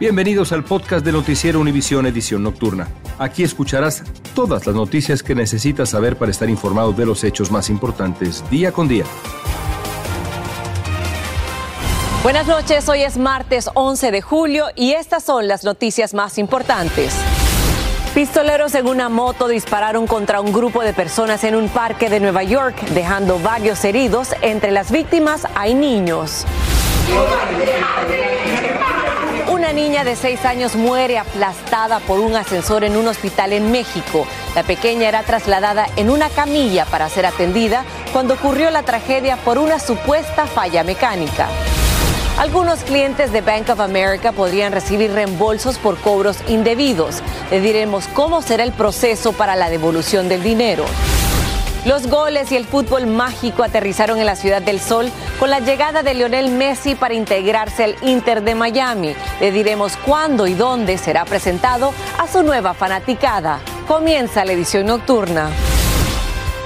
Bienvenidos al podcast de Noticiero Univisión Edición Nocturna. Aquí escucharás todas las noticias que necesitas saber para estar informado de los hechos más importantes día con día. Buenas noches, hoy es martes 11 de julio y estas son las noticias más importantes. Pistoleros en una moto dispararon contra un grupo de personas en un parque de Nueva York, dejando varios heridos. Entre las víctimas hay niños. Una niña de seis años muere aplastada por un ascensor en un hospital en México. La pequeña era trasladada en una camilla para ser atendida cuando ocurrió la tragedia por una supuesta falla mecánica. Algunos clientes de Bank of America podrían recibir reembolsos por cobros indebidos. Le diremos cómo será el proceso para la devolución del dinero. Los goles y el fútbol mágico aterrizaron en la Ciudad del Sol con la llegada de Lionel Messi para integrarse al Inter de Miami. Le diremos cuándo y dónde será presentado a su nueva fanaticada. Comienza la edición nocturna.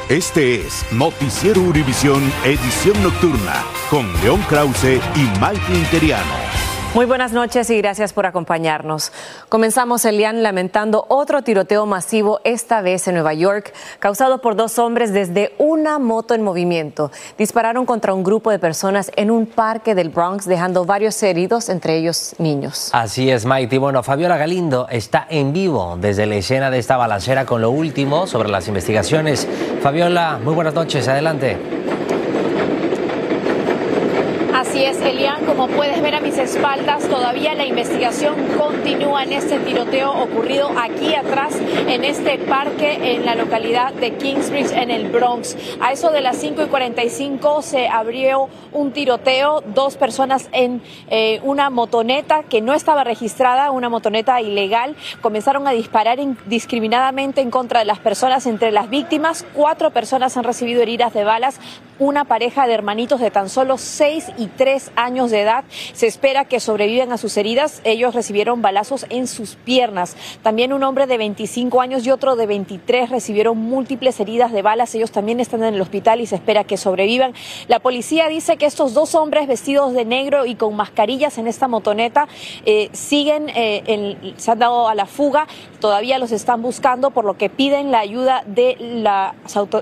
Este es Noticiero Univisión Edición Nocturna con León Krause y Mike Interiano. Muy buenas noches y gracias por acompañarnos. Comenzamos, Elian, lamentando otro tiroteo masivo, esta vez en Nueva York, causado por dos hombres desde una moto en movimiento. Dispararon contra un grupo de personas en un parque del Bronx, dejando varios heridos, entre ellos niños. Así es, Mike. Y bueno, Fabiola Galindo está en vivo desde la escena de esta balacera con lo último sobre las investigaciones. Fabiola, muy buenas noches, adelante. Así es, Elian, como puedes ver a mis espaldas, todavía la investigación continúa en este tiroteo ocurrido aquí atrás, en este parque en la localidad de Kingsbridge, en el Bronx. A eso de las 5 y 45 se abrió un tiroteo, dos personas en eh, una motoneta que no estaba registrada, una motoneta ilegal, comenzaron a disparar indiscriminadamente en contra de las personas, entre las víctimas, cuatro personas han recibido heridas de balas, una pareja de hermanitos de tan solo 6 y 3 años de edad. Se espera que sobrevivan a sus heridas. Ellos recibieron balazos en sus piernas. También un hombre de 25 años y otro de 23 recibieron múltiples heridas de balas. Ellos también están en el hospital y se espera que sobrevivan. La policía dice que estos dos hombres vestidos de negro y con mascarillas en esta motoneta eh, siguen, eh, se han dado a la fuga. Todavía los están buscando, por lo que piden la ayuda de la,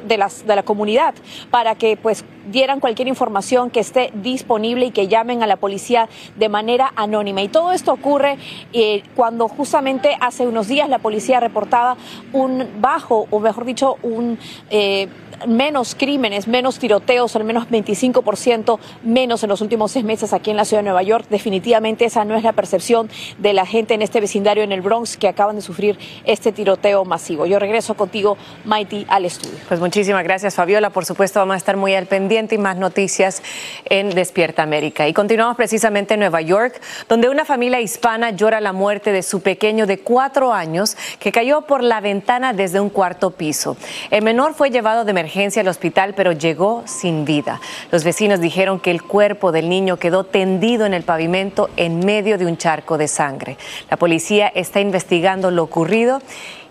de las, de la comunidad para que pues dieran cualquier información que esté disponible y que llamen a la policía de manera anónima. Y todo esto ocurre eh, cuando justamente hace unos días la policía reportaba un bajo, o mejor dicho, un... Eh, menos crímenes, menos tiroteos, al menos 25% menos en los últimos seis meses aquí en la ciudad de Nueva York. Definitivamente esa no es la percepción de la gente en este vecindario en el Bronx que acaban de sufrir este tiroteo masivo. Yo regreso contigo, Mighty, al estudio. Pues muchísimas gracias, Fabiola. Por supuesto, vamos a estar muy al pendiente y más noticias en Despierta América. Y continuamos precisamente en Nueva York, donde una familia hispana llora la muerte de su pequeño de cuatro años que cayó por la ventana desde un cuarto piso. El menor fue llevado de emergencia al hospital, pero llegó sin vida. Los vecinos dijeron que el cuerpo del niño quedó tendido en el pavimento en medio de un charco de sangre. La policía está investigando lo ocurrido.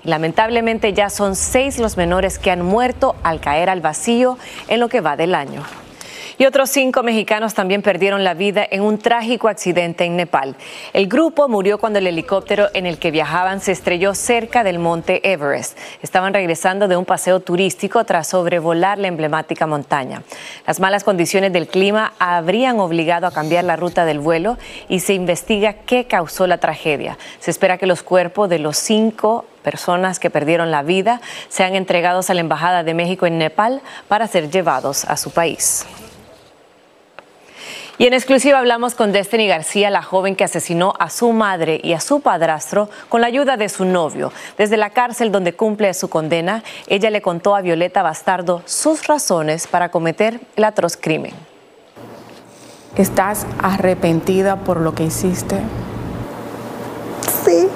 Lamentablemente ya son seis los menores que han muerto al caer al vacío en lo que va del año. Y otros cinco mexicanos también perdieron la vida en un trágico accidente en Nepal. El grupo murió cuando el helicóptero en el que viajaban se estrelló cerca del monte Everest. Estaban regresando de un paseo turístico tras sobrevolar la emblemática montaña. Las malas condiciones del clima habrían obligado a cambiar la ruta del vuelo y se investiga qué causó la tragedia. Se espera que los cuerpos de los cinco personas que perdieron la vida sean entregados a la Embajada de México en Nepal para ser llevados a su país. Y en exclusiva hablamos con Destiny García, la joven que asesinó a su madre y a su padrastro con la ayuda de su novio. Desde la cárcel donde cumple su condena, ella le contó a Violeta Bastardo sus razones para cometer el atroz crimen. ¿Estás arrepentida por lo que hiciste? Sí.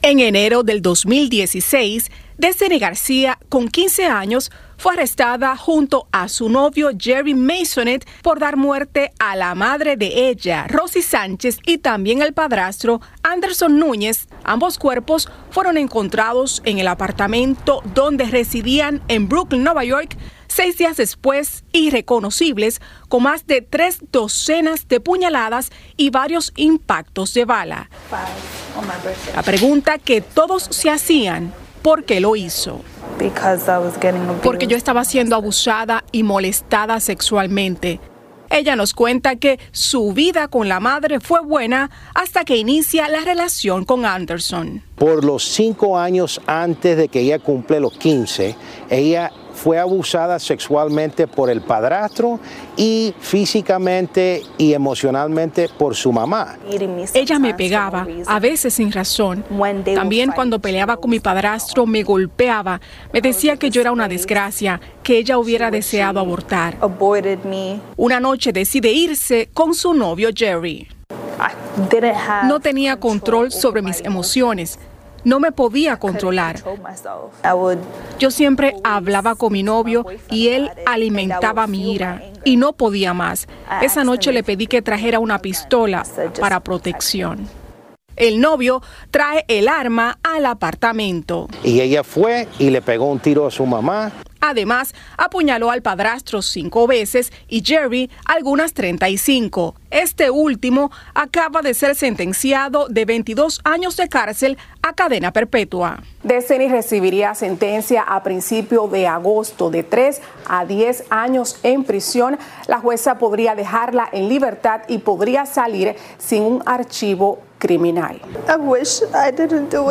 En enero del 2016, Destiny García, con 15 años, fue arrestada junto a su novio Jerry Masonet por dar muerte a la madre de ella, Rosy Sánchez, y también el padrastro Anderson Núñez. Ambos cuerpos fueron encontrados en el apartamento donde residían en Brooklyn, Nueva York, seis días después, irreconocibles, con más de tres docenas de puñaladas y varios impactos de bala. La pregunta que todos se hacían, ¿por qué lo hizo? Porque yo estaba siendo abusada y molestada sexualmente. Ella nos cuenta que su vida con la madre fue buena hasta que inicia la relación con Anderson. Por los cinco años antes de que ella cumple los 15, ella fue abusada sexualmente por el padrastro y físicamente y emocionalmente por su mamá. Ella me pegaba, a veces sin razón. También cuando peleaba con mi padrastro me golpeaba. Me decía que yo era una desgracia, que ella hubiera deseado abortar. Una noche decide irse con su novio Jerry. No tenía control sobre mis emociones. No me podía controlar. Yo siempre hablaba con mi novio y él alimentaba mi ira y no podía más. Esa noche le pedí que trajera una pistola para protección. El novio trae el arma al apartamento. Y ella fue y le pegó un tiro a su mamá. Además, apuñaló al padrastro cinco veces y Jerry algunas 35. Este último acaba de ser sentenciado de 22 años de cárcel a cadena perpetua. Destiny recibiría sentencia a principio de agosto de 3 a 10 años en prisión. La jueza podría dejarla en libertad y podría salir sin un archivo criminal.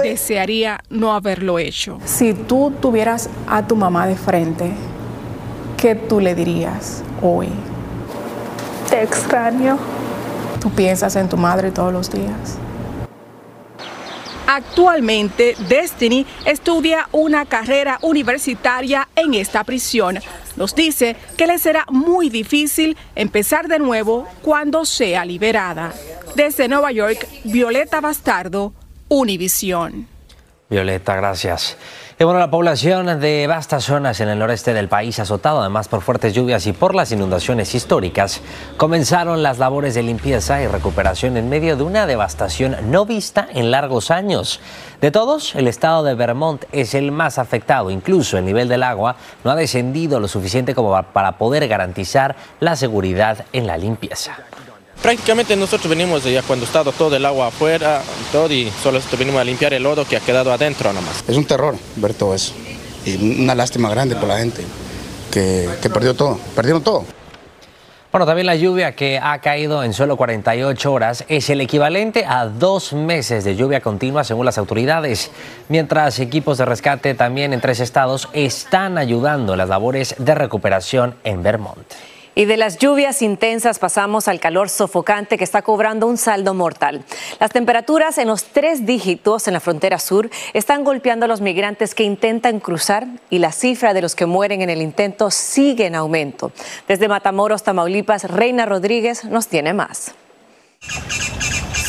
Desearía no haberlo hecho. Si tú tuvieras a tu mamá de frente, ¿qué tú le dirías hoy? Te extraño. ¿Tú piensas en tu madre todos los días? Actualmente, Destiny estudia una carrera universitaria en esta prisión. Nos dice que le será muy difícil empezar de nuevo cuando sea liberada. Desde Nueva York, Violeta Bastardo, Univisión. Violeta, gracias. Bueno, la población de vastas zonas en el noreste del país, azotado además por fuertes lluvias y por las inundaciones históricas, comenzaron las labores de limpieza y recuperación en medio de una devastación no vista en largos años. De todos, el estado de Vermont es el más afectado. Incluso el nivel del agua no ha descendido lo suficiente como para poder garantizar la seguridad en la limpieza. Prácticamente nosotros venimos de ya cuando estaba todo el agua afuera, todo, y solo venimos a limpiar el lodo que ha quedado adentro nomás. Es un terror ver todo eso. Y una lástima grande por la gente que, que perdió todo, perdieron todo. Bueno, también la lluvia que ha caído en solo 48 horas es el equivalente a dos meses de lluvia continua según las autoridades, mientras equipos de rescate también en tres estados están ayudando en las labores de recuperación en Vermont. Y de las lluvias intensas pasamos al calor sofocante que está cobrando un saldo mortal. Las temperaturas en los tres dígitos en la frontera sur están golpeando a los migrantes que intentan cruzar y la cifra de los que mueren en el intento sigue en aumento. Desde Matamoros, Tamaulipas, Reina Rodríguez nos tiene más.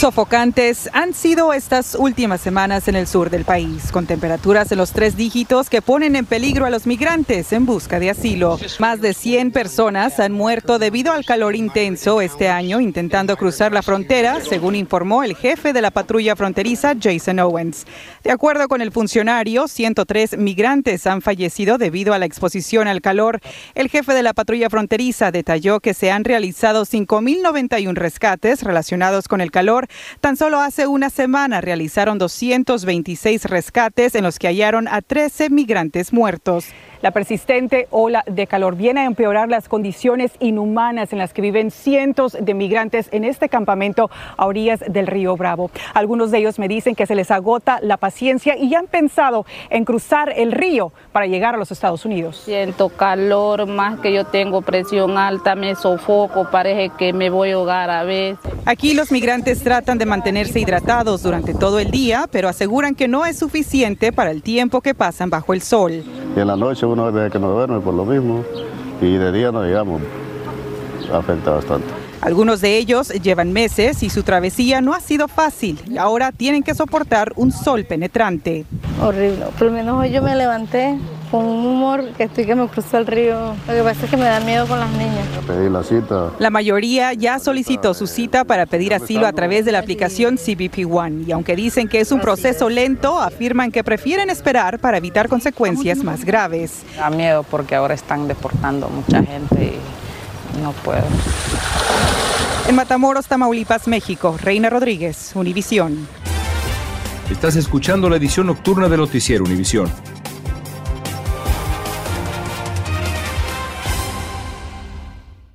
Sofocantes han sido estas últimas semanas en el sur del país, con temperaturas en los tres dígitos que ponen en peligro a los migrantes en busca de asilo. Más de 100 personas han muerto debido al calor intenso este año intentando cruzar la frontera, según informó el jefe de la patrulla fronteriza, Jason Owens. De acuerdo con el funcionario, 103 migrantes han fallecido debido a la exposición al calor. El jefe de la patrulla fronteriza detalló que se han realizado 5.091 rescates relacionados con el calor Tan solo hace una semana realizaron 226 rescates en los que hallaron a 13 migrantes muertos. La persistente ola de calor viene a empeorar las condiciones inhumanas en las que viven cientos de migrantes en este campamento a orillas del río Bravo. Algunos de ellos me dicen que se les agota la paciencia y han pensado en cruzar el río para llegar a los Estados Unidos. Siento calor, más que yo tengo presión alta, me sofoco, parece que me voy a ahogar a veces. Aquí los migrantes tratan de mantenerse hidratados durante todo el día, pero aseguran que no es suficiente para el tiempo que pasan bajo el sol. Y en la noche uno que no duerme por lo mismo y de día no llegamos, afecta bastante. Algunos de ellos llevan meses y su travesía no ha sido fácil y ahora tienen que soportar un sol penetrante. Horrible. Por lo menos hoy yo me levanté con un humor que estoy que me cruzó el río. Lo que pasa es que me da miedo con las niñas. Pedí la cita. La mayoría ya solicitó su cita para pedir asilo a través de la aplicación CBP One y aunque dicen que es un proceso lento, afirman que prefieren esperar para evitar consecuencias más graves. Da miedo porque ahora están deportando mucha gente y no puedo. En Matamoros, Tamaulipas, México, Reina Rodríguez, Univisión. Estás escuchando la edición nocturna de Noticiero Univisión.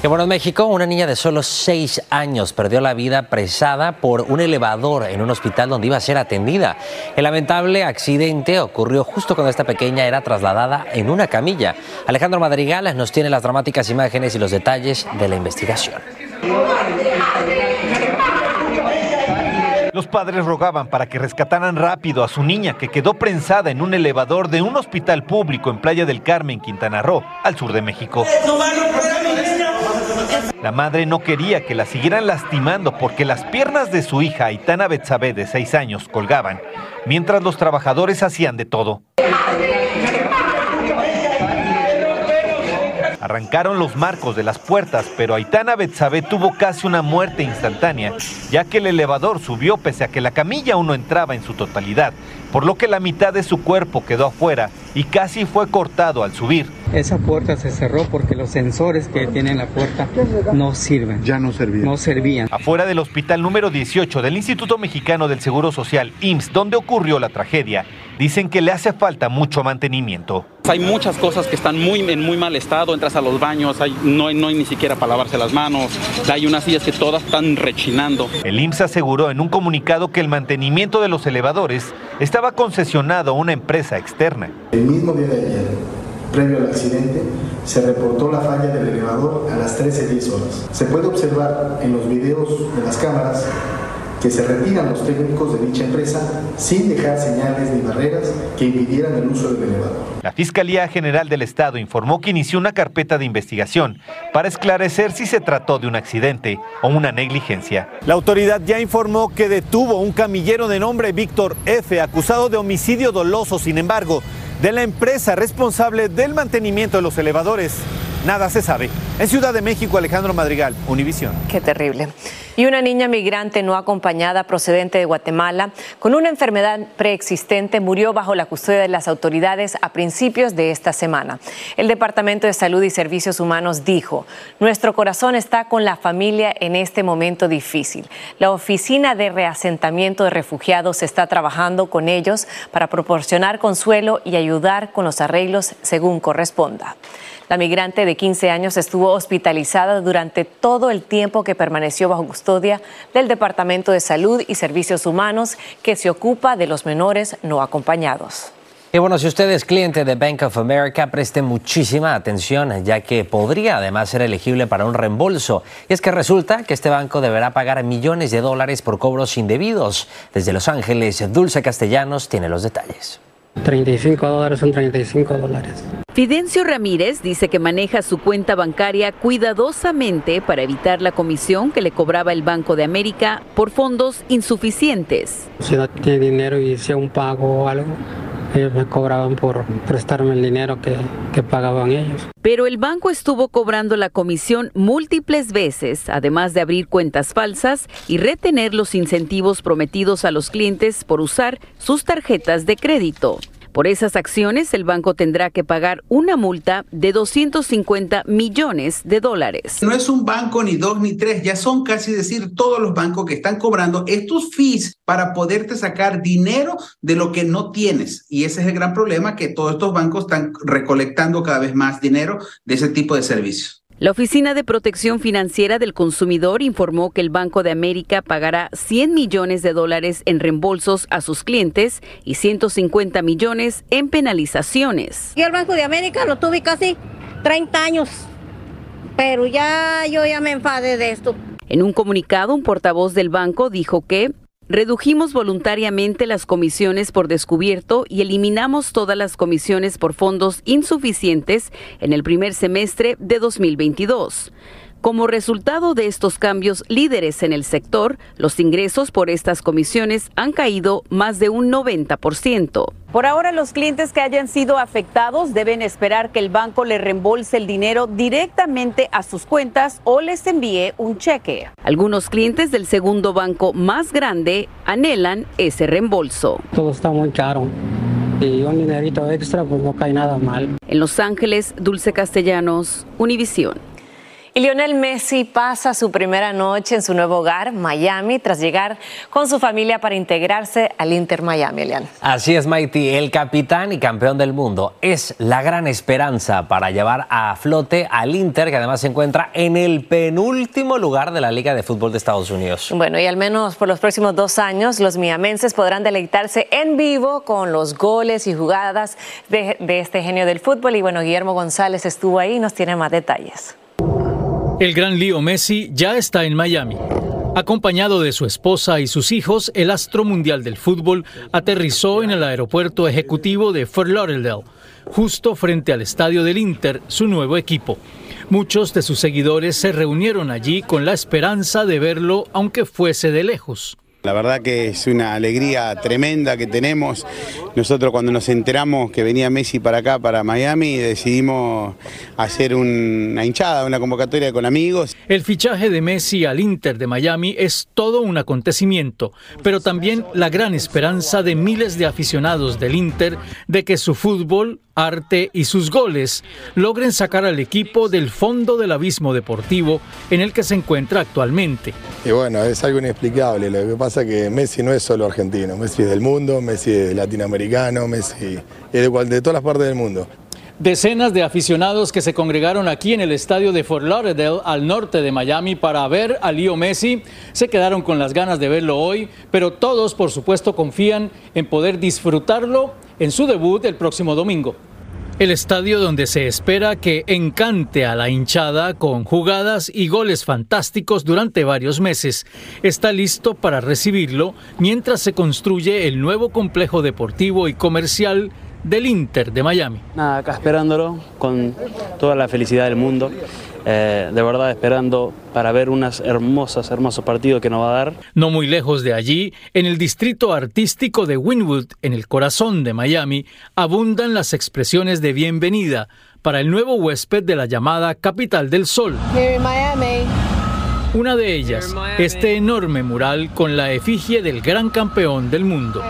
Que bueno, en México, una niña de solo seis años perdió la vida presada por un elevador en un hospital donde iba a ser atendida. El lamentable accidente ocurrió justo cuando esta pequeña era trasladada en una camilla. Alejandro Madrigal nos tiene las dramáticas imágenes y los detalles de la investigación. Los padres rogaban para que rescataran rápido a su niña que quedó prensada en un elevador de un hospital público en Playa del Carmen, Quintana Roo, al sur de México. La madre no quería que la siguieran lastimando porque las piernas de su hija Aitana Betsabe de seis años colgaban, mientras los trabajadores hacían de todo. Arrancaron los marcos de las puertas, pero Aitana Betsabe tuvo casi una muerte instantánea, ya que el elevador subió pese a que la camilla aún no entraba en su totalidad, por lo que la mitad de su cuerpo quedó afuera y casi fue cortado al subir. Esa puerta se cerró porque los sensores que tiene la puerta no sirven. Ya no servían. No servían. Afuera del hospital número 18 del Instituto Mexicano del Seguro Social, IMSS, donde ocurrió la tragedia, dicen que le hace falta mucho mantenimiento. Hay muchas cosas que están muy, en muy mal estado, entras a los baños, hay, no, hay, no hay ni siquiera para lavarse las manos, hay unas sillas que todas están rechinando. El IMSS aseguró en un comunicado que el mantenimiento de los elevadores estaba concesionado a una empresa externa. El mismo día de ayer, previo al accidente, se reportó la falla del elevador a las 13.10 horas. Se puede observar en los videos de las cámaras que se retiran los técnicos de dicha empresa sin dejar señales ni barreras que impidieran el uso del elevador. La Fiscalía General del Estado informó que inició una carpeta de investigación para esclarecer si se trató de un accidente o una negligencia. La autoridad ya informó que detuvo un camillero de nombre Víctor F., acusado de homicidio doloso. Sin embargo, de la empresa responsable del mantenimiento de los elevadores, nada se sabe. En Ciudad de México, Alejandro Madrigal, Univisión. Qué terrible. Y una niña migrante no acompañada procedente de Guatemala con una enfermedad preexistente murió bajo la custodia de las autoridades a principios de esta semana. El Departamento de Salud y Servicios Humanos dijo, nuestro corazón está con la familia en este momento difícil. La Oficina de Reasentamiento de Refugiados está trabajando con ellos para proporcionar consuelo y ayudar con los arreglos según corresponda. La migrante de 15 años estuvo hospitalizada durante todo el tiempo que permaneció bajo custodia del Departamento de Salud y Servicios Humanos que se ocupa de los menores no acompañados. Y bueno, si usted es cliente de Bank of America, preste muchísima atención, ya que podría además ser elegible para un reembolso. Y es que resulta que este banco deberá pagar millones de dólares por cobros indebidos. Desde Los Ángeles, Dulce Castellanos tiene los detalles. 35 dólares son 35 dólares. Fidencio Ramírez dice que maneja su cuenta bancaria cuidadosamente para evitar la comisión que le cobraba el Banco de América por fondos insuficientes. Si no tiene dinero y hacía un pago o algo, ellos me cobraban por prestarme el dinero que, que, pagaban ellos. Pero el banco estuvo cobrando la comisión múltiples veces, además de abrir cuentas falsas y retener los incentivos prometidos a los clientes por usar sus tarjetas de crédito. Por esas acciones, el banco tendrá que pagar una multa de 250 millones de dólares. No es un banco ni dos ni tres, ya son casi decir todos los bancos que están cobrando estos fees para poderte sacar dinero de lo que no tienes. Y ese es el gran problema, que todos estos bancos están recolectando cada vez más dinero de ese tipo de servicios. La Oficina de Protección Financiera del Consumidor informó que el Banco de América pagará 100 millones de dólares en reembolsos a sus clientes y 150 millones en penalizaciones. Y el Banco de América lo tuve casi 30 años, pero ya yo ya me enfadé de esto. En un comunicado, un portavoz del banco dijo que redujimos voluntariamente las comisiones por descubierto y eliminamos todas las comisiones por fondos insuficientes en el primer semestre de 2022. Como resultado de estos cambios líderes en el sector, los ingresos por estas comisiones han caído más de un 90%. Por ahora, los clientes que hayan sido afectados deben esperar que el banco les reembolse el dinero directamente a sus cuentas o les envíe un cheque. Algunos clientes del segundo banco más grande anhelan ese reembolso. Todo está muy caro y un dinerito extra pues no cae nada mal. En Los Ángeles, Dulce Castellanos, Univisión. Y Lionel Messi pasa su primera noche en su nuevo hogar, Miami, tras llegar con su familia para integrarse al Inter Miami, Elian. Así es, Mighty. El capitán y campeón del mundo es la gran esperanza para llevar a flote al Inter, que además se encuentra en el penúltimo lugar de la Liga de Fútbol de Estados Unidos. Bueno, y al menos por los próximos dos años, los miamenses podrán deleitarse en vivo con los goles y jugadas de, de este genio del fútbol. Y bueno, Guillermo González estuvo ahí y nos tiene más detalles. El gran Leo Messi ya está en Miami. Acompañado de su esposa y sus hijos, el astro mundial del fútbol aterrizó en el aeropuerto ejecutivo de Fort Lauderdale, justo frente al estadio del Inter, su nuevo equipo. Muchos de sus seguidores se reunieron allí con la esperanza de verlo, aunque fuese de lejos. La verdad que es una alegría tremenda que tenemos. Nosotros cuando nos enteramos que venía Messi para acá, para Miami, decidimos hacer una hinchada, una convocatoria con amigos. El fichaje de Messi al Inter de Miami es todo un acontecimiento, pero también la gran esperanza de miles de aficionados del Inter de que su fútbol arte y sus goles logren sacar al equipo del fondo del abismo deportivo en el que se encuentra actualmente. Y bueno, es algo inexplicable. Lo que pasa es que Messi no es solo argentino, Messi es del mundo, Messi es latinoamericano, Messi es de, de todas las partes del mundo. Decenas de aficionados que se congregaron aquí en el estadio de Fort Lauderdale, al norte de Miami, para ver a Leo Messi, se quedaron con las ganas de verlo hoy, pero todos, por supuesto, confían en poder disfrutarlo en su debut el próximo domingo. El estadio donde se espera que encante a la hinchada con jugadas y goles fantásticos durante varios meses está listo para recibirlo mientras se construye el nuevo complejo deportivo y comercial del Inter de Miami. Nada, acá esperándolo con toda la felicidad del mundo. Eh, de verdad esperando para ver unas hermosas, hermosos partidos que nos va a dar. No muy lejos de allí, en el distrito artístico de Wynwood, en el corazón de Miami, abundan las expresiones de bienvenida para el nuevo huésped de la llamada Capital del Sol. Una de ellas, este enorme mural con la efigie del gran campeón del mundo.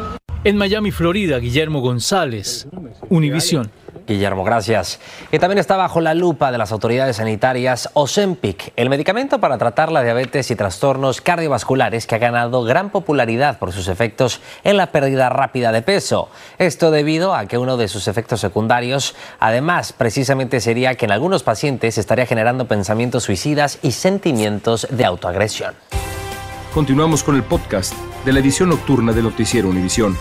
En Miami, Florida, Guillermo González, Univisión. Guillermo, gracias. Y también está bajo la lupa de las autoridades sanitarias Ozempic, el medicamento para tratar la diabetes y trastornos cardiovasculares que ha ganado gran popularidad por sus efectos en la pérdida rápida de peso. Esto debido a que uno de sus efectos secundarios, además, precisamente sería que en algunos pacientes estaría generando pensamientos suicidas y sentimientos de autoagresión. Continuamos con el podcast de la edición nocturna de Noticiero Univisión.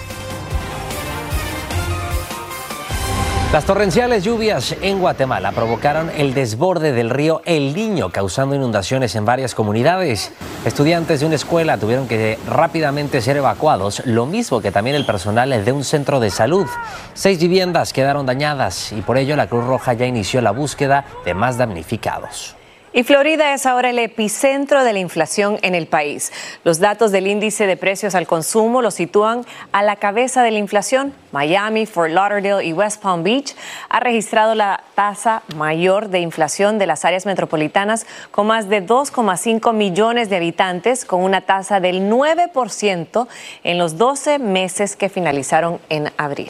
Las torrenciales lluvias en Guatemala provocaron el desborde del río El Niño, causando inundaciones en varias comunidades. Estudiantes de una escuela tuvieron que rápidamente ser evacuados, lo mismo que también el personal de un centro de salud. Seis viviendas quedaron dañadas y por ello la Cruz Roja ya inició la búsqueda de más damnificados. Y Florida es ahora el epicentro de la inflación en el país. Los datos del índice de precios al consumo lo sitúan a la cabeza de la inflación. Miami, Fort Lauderdale y West Palm Beach ha registrado la tasa mayor de inflación de las áreas metropolitanas con más de 2,5 millones de habitantes, con una tasa del 9% en los 12 meses que finalizaron en abril.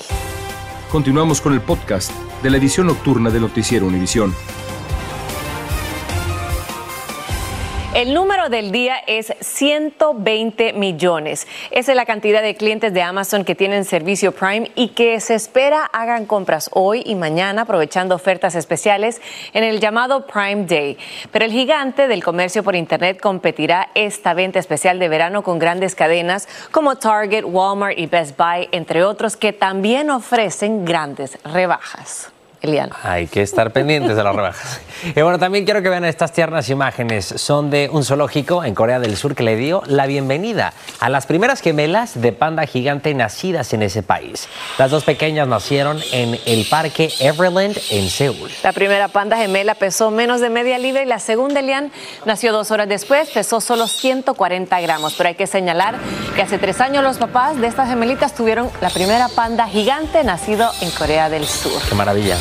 Continuamos con el podcast de la edición nocturna de Noticiero Univisión. El número del día es 120 millones. Esa es la cantidad de clientes de Amazon que tienen servicio Prime y que se espera hagan compras hoy y mañana aprovechando ofertas especiales en el llamado Prime Day. Pero el gigante del comercio por Internet competirá esta venta especial de verano con grandes cadenas como Target, Walmart y Best Buy, entre otros, que también ofrecen grandes rebajas. Elian. Hay que estar pendientes de las rebajas. Y bueno, también quiero que vean estas tiernas imágenes. Son de un zoológico en Corea del Sur que le dio la bienvenida a las primeras gemelas de panda gigante nacidas en ese país. Las dos pequeñas nacieron en el parque Everland en Seúl. La primera panda gemela pesó menos de media libra y la segunda, Elian, nació dos horas después, pesó solo 140 gramos. Pero hay que señalar que hace tres años los papás de estas gemelitas tuvieron la primera panda gigante nacido en Corea del Sur. Qué maravilla.